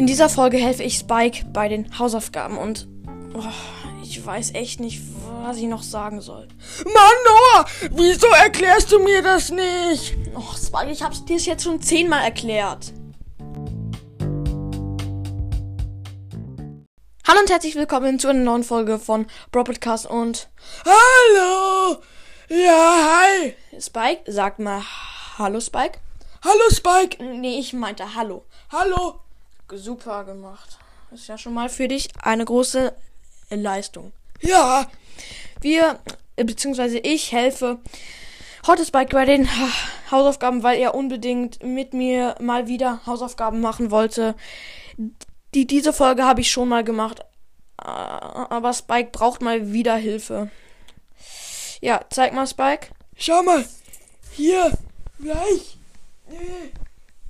In dieser Folge helfe ich Spike bei den Hausaufgaben und oh, ich weiß echt nicht, was ich noch sagen soll. Mann, Noah, wieso erklärst du mir das nicht? Oh, Spike, ich hab's dir jetzt schon zehnmal erklärt. Hallo und herzlich willkommen zu einer neuen Folge von Bro Podcast und Hallo! Ja, hi! Spike, sag mal Hallo Spike. Hallo, Spike! Nee, ich meinte Hallo. Hallo! Super gemacht. Ist ja schon mal für dich eine große Leistung. Ja, Wir, äh, beziehungsweise ich helfe heute Spike bei den ha, Hausaufgaben, weil er unbedingt mit mir mal wieder Hausaufgaben machen wollte. Die, diese Folge habe ich schon mal gemacht. äh, Aber Spike braucht mal wieder Hilfe. Ja, zeig mal, Spike. schau mal. Hier, gleich.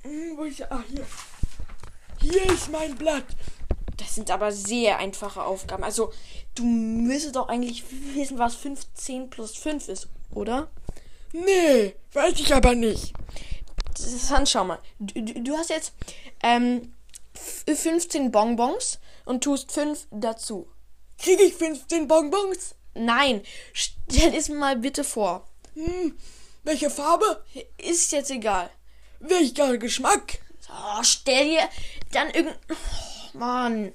Hm, Wo ist Ah, hier. Hier ist mein Blatt. Das sind aber sehr einfache Aufgaben. Also, du müsstest doch eigentlich wissen, was 15 plus 5 ist, oder? Nee, weiß ich aber nicht. Dann schau mal. Du, du, du hast jetzt ähm, f- 15 Bonbons und tust 5 dazu. Kriege ich 15 Bonbons? Nein, stell es mal bitte vor. Hm, welche Farbe? Ist jetzt egal. Welcher Geschmack? Oh, stell dir dann irgend... Oh, Mann.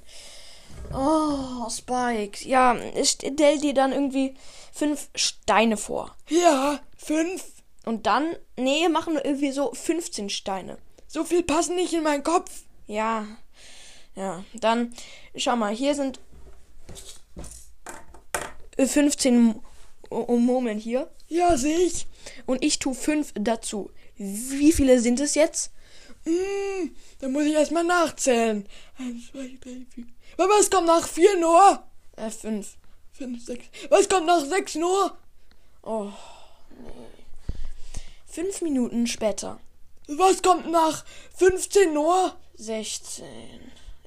Oh, Spike. Ja, stell dir dann irgendwie fünf Steine vor. Ja, fünf. Und dann, nee, machen wir irgendwie so 15 Steine. So viel passen nicht in meinen Kopf. Ja. Ja, dann schau mal, hier sind 15 Mo- Mo- Moment hier Ja, sehe ich. und ich tue 5 dazu. Wie viele sind es jetzt? Hm, dann muss ich erstmal nachzählen. Eins, zwei, drei, vier. Aber was kommt nach vier, Noah? Äh, 5. Fünf, sechs. Was kommt nach sechs, Noah? Oh, nee. 5 Minuten später. Was kommt nach 15, Noah? 16.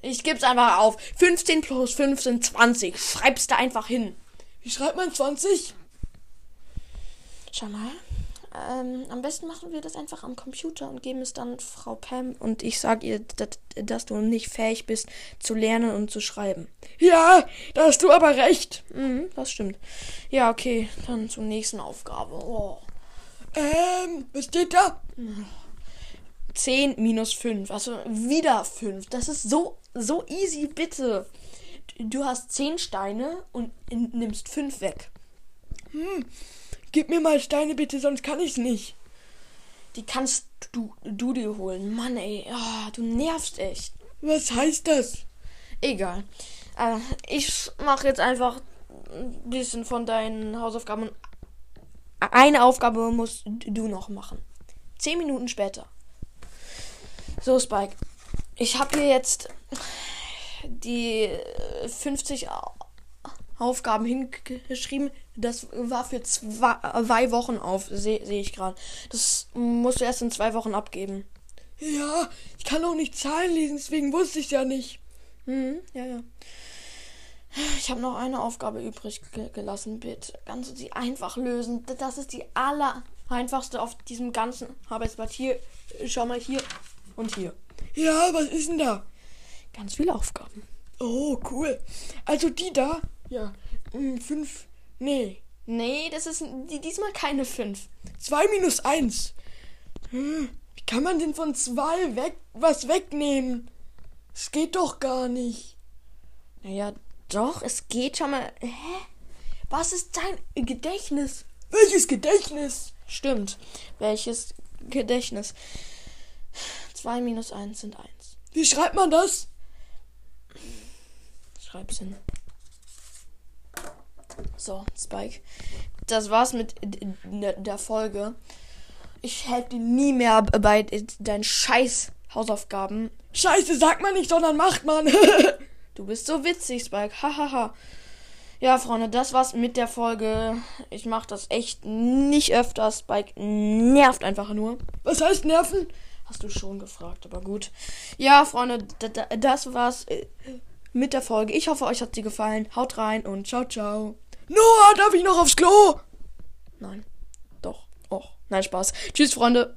Ich geb's einfach auf. 15 plus 5 sind 20. Schreib's da einfach hin. Wie schreibt man 20? Schau mal. Ähm, am besten machen wir das einfach am Computer und geben es dann Frau Pam und ich sag ihr, dass, dass du nicht fähig bist zu lernen und zu schreiben. Ja, da hast du aber recht. Mhm, das stimmt. Ja, okay, dann zur nächsten Aufgabe. Oh. Ähm, was steht da? 10 minus 5, also wieder 5. Das ist so, so easy, bitte. Du hast 10 Steine und nimmst 5 weg. Gib mir mal Steine bitte, sonst kann ich's nicht. Die kannst du, du dir holen. Mann, ey, ah, du nervst echt. Was heißt das? Egal. Äh, ich mache jetzt einfach ein bisschen von deinen Hausaufgaben. Eine Aufgabe musst du noch machen. Zehn Minuten später. So, Spike. Ich habe hier jetzt die äh, 50 Au- Aufgaben hingeschrieben. Das war für zwei, Wochen auf, sehe seh ich gerade. Das musst du erst in zwei Wochen abgeben. Ja, ich kann auch nicht Zahlen lesen, deswegen wusste ich ja nicht. Mhm, ja, ja. Ich habe noch eine Aufgabe übrig ge gelassen, bitte. Kannst du sie einfach lösen? Das ist die aller einfachste auf diesem ganzen Arbeitsblatt. Hier, schau mal hier und hier. Ja, was ist denn da? Ganz viele Aufgaben. Oh, cool. Also die da? Ja. Hm, fünf. Nee. Nee, das ist die, diesmal keine fünf. Zwei minus eins. Hm, wie kann man denn von zwei weg was wegnehmen? Es geht doch gar nicht. Naja, doch, es geht schon mal. Hä? Was ist dein Gedächtnis? Welches Gedächtnis? Stimmt. Welches Gedächtnis? Zwei minus eins sind eins. Wie schreibt man das? Schreib's hin. So, Spike. Das war's mit der Folge. Ich helfe dir nie mehr bei deinen scheiß Hausaufgaben. Scheiße, sagt man nicht, sondern macht man. Du bist so witzig, Spike. Hahaha. ja, Freunde, das war's mit der Folge. Ich mach das echt nicht öfter. Spike nervt einfach nur. was heißt Nerven? Hast du schon gefragt, aber gut. Ja, Freunde, das war's äh, mit der Folge. Ich hoffe, euch hat sie gefallen. Haut rein und ciao, ciao. Noah, darf ich noch aufs Klo? Nein. Doch. Och. Nein, Spaß. Tschüss, Freunde.